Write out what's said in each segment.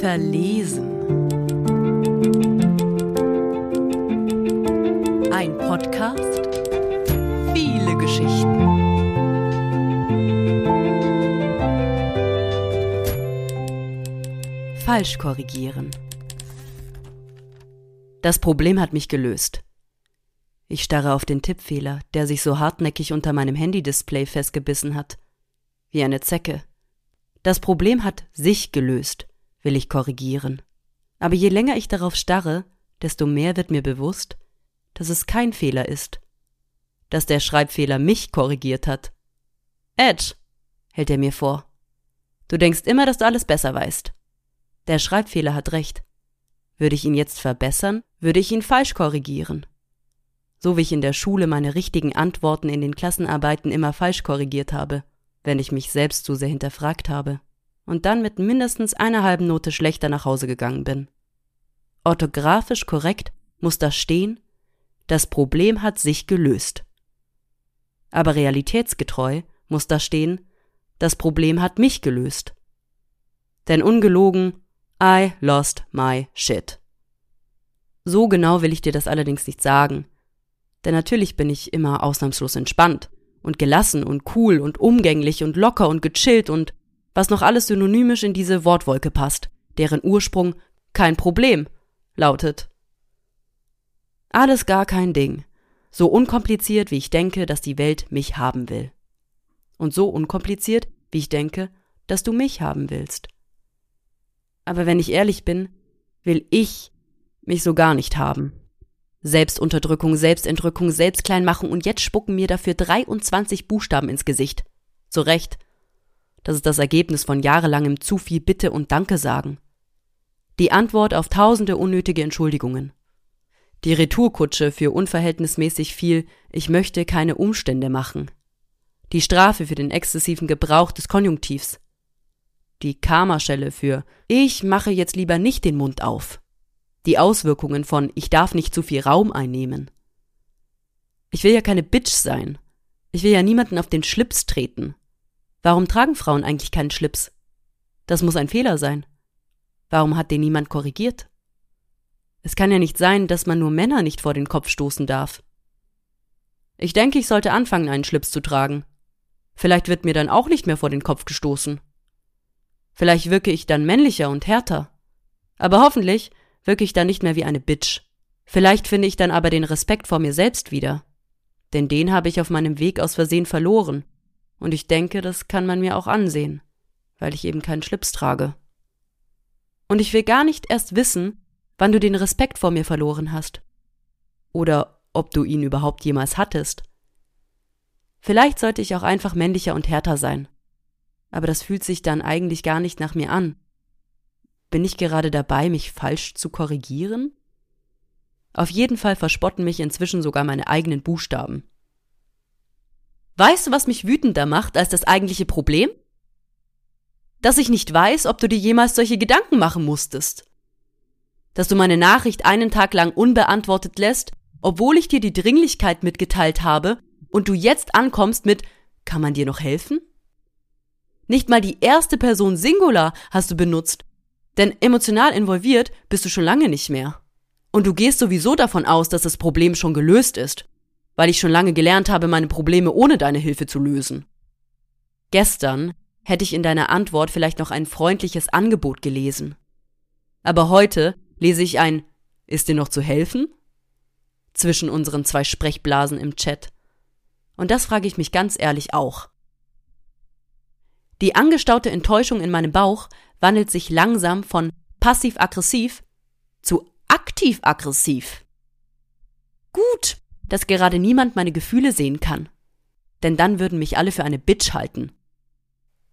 Verlesen. Ein Podcast. Viele Geschichten. Falsch korrigieren. Das Problem hat mich gelöst. Ich starre auf den Tippfehler, der sich so hartnäckig unter meinem Handy-Display festgebissen hat. Wie eine Zecke. Das Problem hat sich gelöst, will ich korrigieren. Aber je länger ich darauf starre, desto mehr wird mir bewusst, dass es kein Fehler ist. Dass der Schreibfehler mich korrigiert hat. Edge, hält er mir vor. Du denkst immer, dass du alles besser weißt. Der Schreibfehler hat recht. Würde ich ihn jetzt verbessern, würde ich ihn falsch korrigieren so wie ich in der Schule meine richtigen Antworten in den Klassenarbeiten immer falsch korrigiert habe, wenn ich mich selbst zu sehr hinterfragt habe, und dann mit mindestens einer halben Note schlechter nach Hause gegangen bin. Orthografisch korrekt muss da stehen, das Problem hat sich gelöst. Aber realitätsgetreu muss da stehen, das Problem hat mich gelöst. Denn ungelogen, I lost my shit. So genau will ich dir das allerdings nicht sagen, denn natürlich bin ich immer ausnahmslos entspannt und gelassen und cool und umgänglich und locker und gechillt und was noch alles synonymisch in diese Wortwolke passt, deren Ursprung kein Problem lautet. Alles gar kein Ding. So unkompliziert, wie ich denke, dass die Welt mich haben will. Und so unkompliziert, wie ich denke, dass du mich haben willst. Aber wenn ich ehrlich bin, will ich mich so gar nicht haben. Selbstunterdrückung, Selbstentrückung, Selbstkleinmachung und jetzt spucken mir dafür 23 Buchstaben ins Gesicht. Zu Recht. Das ist das Ergebnis von jahrelangem zu viel Bitte und Danke sagen. Die Antwort auf tausende unnötige Entschuldigungen. Die Retourkutsche für unverhältnismäßig viel Ich möchte keine Umstände machen. Die Strafe für den exzessiven Gebrauch des Konjunktivs. Die Karmaschelle für Ich mache jetzt lieber nicht den Mund auf die Auswirkungen von ich darf nicht zu viel Raum einnehmen. Ich will ja keine Bitch sein. Ich will ja niemanden auf den Schlips treten. Warum tragen Frauen eigentlich keinen Schlips? Das muss ein Fehler sein. Warum hat den niemand korrigiert? Es kann ja nicht sein, dass man nur Männer nicht vor den Kopf stoßen darf. Ich denke, ich sollte anfangen, einen Schlips zu tragen. Vielleicht wird mir dann auch nicht mehr vor den Kopf gestoßen. Vielleicht wirke ich dann männlicher und härter. Aber hoffentlich wirke ich dann nicht mehr wie eine Bitch. Vielleicht finde ich dann aber den Respekt vor mir selbst wieder. Denn den habe ich auf meinem Weg aus Versehen verloren. Und ich denke, das kann man mir auch ansehen, weil ich eben keinen Schlips trage. Und ich will gar nicht erst wissen, wann du den Respekt vor mir verloren hast. Oder ob du ihn überhaupt jemals hattest. Vielleicht sollte ich auch einfach männlicher und härter sein. Aber das fühlt sich dann eigentlich gar nicht nach mir an. Bin ich gerade dabei, mich falsch zu korrigieren? Auf jeden Fall verspotten mich inzwischen sogar meine eigenen Buchstaben. Weißt du, was mich wütender macht als das eigentliche Problem? Dass ich nicht weiß, ob du dir jemals solche Gedanken machen musstest. Dass du meine Nachricht einen Tag lang unbeantwortet lässt, obwohl ich dir die Dringlichkeit mitgeteilt habe und du jetzt ankommst mit Kann man dir noch helfen? Nicht mal die erste Person Singular hast du benutzt, denn emotional involviert bist du schon lange nicht mehr. Und du gehst sowieso davon aus, dass das Problem schon gelöst ist, weil ich schon lange gelernt habe, meine Probleme ohne deine Hilfe zu lösen. Gestern hätte ich in deiner Antwort vielleicht noch ein freundliches Angebot gelesen. Aber heute lese ich ein Ist dir noch zu helfen? zwischen unseren zwei Sprechblasen im Chat. Und das frage ich mich ganz ehrlich auch. Die angestaute Enttäuschung in meinem Bauch wandelt sich langsam von passiv-aggressiv zu aktiv-aggressiv. Gut, dass gerade niemand meine Gefühle sehen kann. Denn dann würden mich alle für eine Bitch halten.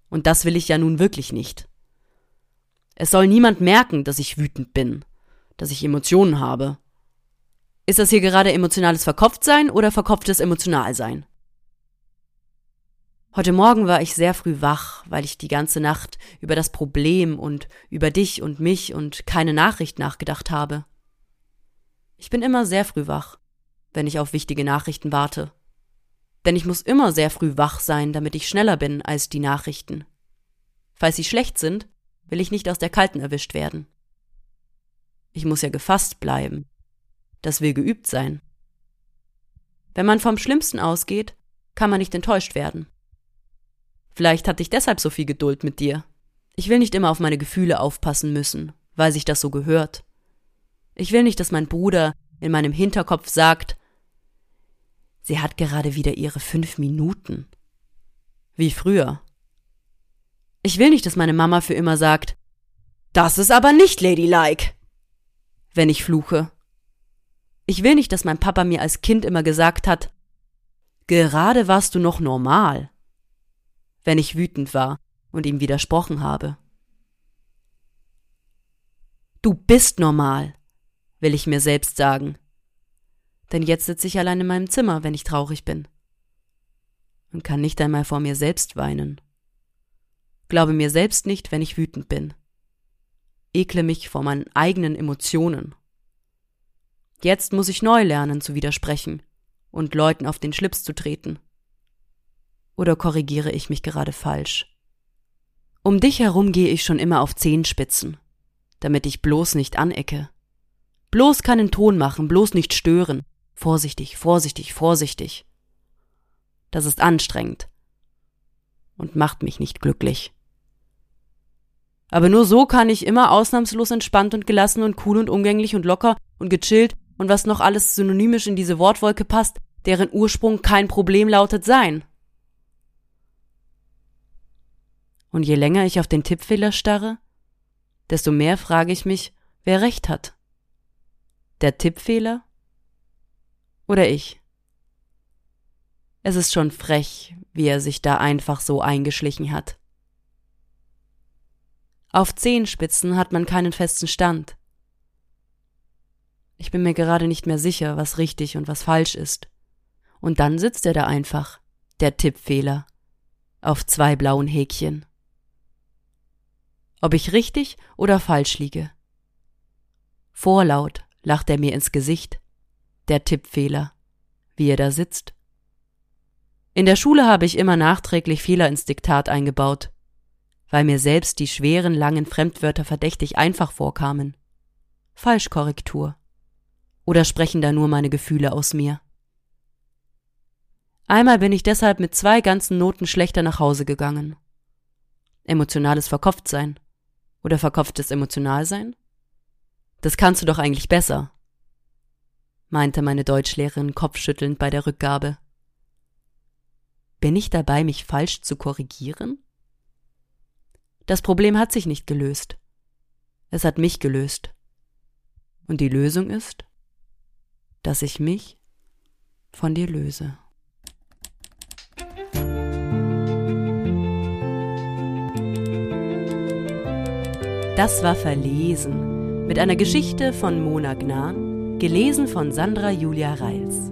Und das will ich ja nun wirklich nicht. Es soll niemand merken, dass ich wütend bin, dass ich Emotionen habe. Ist das hier gerade emotionales Verkopftsein oder verkopftes Emotionalsein? Heute Morgen war ich sehr früh wach, weil ich die ganze Nacht über das Problem und über dich und mich und keine Nachricht nachgedacht habe. Ich bin immer sehr früh wach, wenn ich auf wichtige Nachrichten warte. Denn ich muss immer sehr früh wach sein, damit ich schneller bin als die Nachrichten. Falls sie schlecht sind, will ich nicht aus der Kalten erwischt werden. Ich muss ja gefasst bleiben. Das will geübt sein. Wenn man vom Schlimmsten ausgeht, kann man nicht enttäuscht werden. Vielleicht hatte ich deshalb so viel Geduld mit dir. Ich will nicht immer auf meine Gefühle aufpassen müssen, weil sich das so gehört. Ich will nicht, dass mein Bruder in meinem Hinterkopf sagt, sie hat gerade wieder ihre fünf Minuten. Wie früher. Ich will nicht, dass meine Mama für immer sagt, das ist aber nicht ladylike, wenn ich fluche. Ich will nicht, dass mein Papa mir als Kind immer gesagt hat, gerade warst du noch normal, wenn ich wütend war und ihm widersprochen habe. Du bist normal, will ich mir selbst sagen. Denn jetzt sitze ich allein in meinem Zimmer, wenn ich traurig bin. Und kann nicht einmal vor mir selbst weinen. Glaube mir selbst nicht, wenn ich wütend bin. Ekle mich vor meinen eigenen Emotionen. Jetzt muss ich neu lernen zu widersprechen und Leuten auf den Schlips zu treten. Oder korrigiere ich mich gerade falsch? Um dich herum gehe ich schon immer auf Zehenspitzen, damit ich bloß nicht anecke. Bloß keinen Ton machen, bloß nicht stören. Vorsichtig, vorsichtig, vorsichtig. Das ist anstrengend und macht mich nicht glücklich. Aber nur so kann ich immer ausnahmslos entspannt und gelassen und cool und umgänglich und locker und gechillt und was noch alles synonymisch in diese Wortwolke passt, deren Ursprung kein Problem lautet sein. Und je länger ich auf den Tippfehler starre, desto mehr frage ich mich, wer recht hat. Der Tippfehler oder ich? Es ist schon frech, wie er sich da einfach so eingeschlichen hat. Auf Zehenspitzen hat man keinen festen Stand. Ich bin mir gerade nicht mehr sicher, was richtig und was falsch ist. Und dann sitzt er da einfach, der Tippfehler, auf zwei blauen Häkchen. Ob ich richtig oder falsch liege. Vorlaut lacht er mir ins Gesicht, der Tippfehler, wie er da sitzt. In der Schule habe ich immer nachträglich Fehler ins Diktat eingebaut, weil mir selbst die schweren, langen Fremdwörter verdächtig einfach vorkamen. Falschkorrektur. Oder sprechen da nur meine Gefühle aus mir? Einmal bin ich deshalb mit zwei ganzen Noten schlechter nach Hause gegangen. Emotionales Verkopftsein. Oder verkopftes Emotionalsein? Das kannst du doch eigentlich besser, meinte meine Deutschlehrerin kopfschüttelnd bei der Rückgabe. Bin ich dabei, mich falsch zu korrigieren? Das Problem hat sich nicht gelöst. Es hat mich gelöst. Und die Lösung ist, dass ich mich von dir löse. Das war Verlesen mit einer Geschichte von Mona Gnan, gelesen von Sandra Julia Reils.